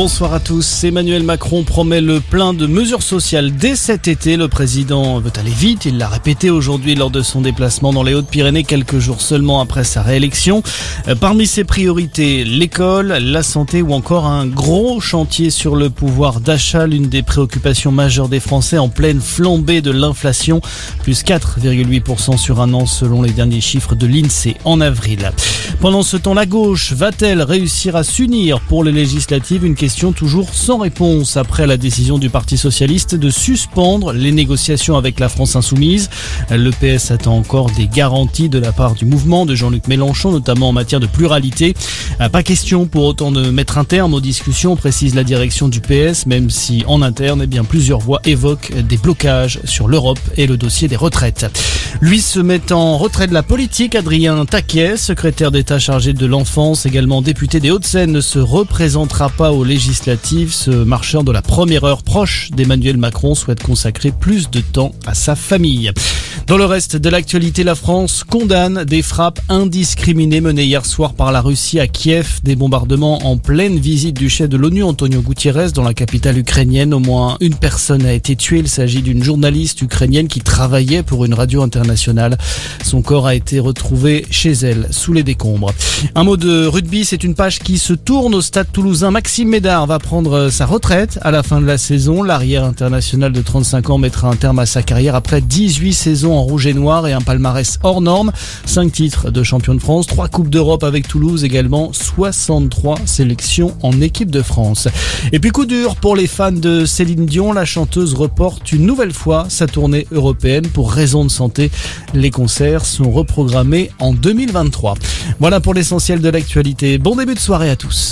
Bonsoir à tous. Emmanuel Macron promet le plein de mesures sociales dès cet été. Le président veut aller vite. Il l'a répété aujourd'hui lors de son déplacement dans les Hautes-Pyrénées quelques jours seulement après sa réélection. Euh, parmi ses priorités, l'école, la santé ou encore un gros chantier sur le pouvoir d'achat, l'une des préoccupations majeures des Français en pleine flambée de l'inflation, plus 4,8% sur un an selon les derniers chiffres de l'INSEE en avril. Pendant ce temps, la gauche va-t-elle réussir à s'unir pour les législatives? Toujours sans réponse après la décision du Parti socialiste de suspendre les négociations avec la France insoumise. Le PS attend encore des garanties de la part du mouvement de Jean-Luc Mélenchon, notamment en matière de pluralité. Pas question pour autant de mettre un terme aux discussions, précise la direction du PS, même si en interne, eh bien, plusieurs voix évoquent des blocages sur l'Europe et le dossier des retraites. Lui se met en retrait de la politique, Adrien Taquet, secrétaire d'État chargé de l'enfance, également député des Hauts-de-Seine, ne se représentera pas aux Ce marcheur de la première heure proche d'Emmanuel Macron souhaite consacrer plus de temps à sa famille. Dans le reste de l'actualité, la France condamne des frappes indiscriminées menées hier soir par la Russie à Kiev, des bombardements en pleine visite du chef de l'ONU Antonio Gutiérrez dans la capitale ukrainienne. Au moins une personne a été tuée. Il s'agit d'une journaliste ukrainienne qui travaillait pour une radio internationale. Son corps a été retrouvé chez elle, sous les décombres. Un mot de rugby, c'est une page qui se tourne au stade toulousain. Maxime Médard va prendre sa retraite à la fin de la saison. L'arrière international de 35 ans mettra un terme à sa carrière après 18 saisons rouge et noir et un palmarès hors norme. 5 titres de champion de France, 3 Coupes d'Europe avec Toulouse également, 63 sélections en équipe de France. Et puis coup dur pour les fans de Céline Dion, la chanteuse reporte une nouvelle fois sa tournée européenne pour raison de santé. Les concerts sont reprogrammés en 2023. Voilà pour l'essentiel de l'actualité. Bon début de soirée à tous.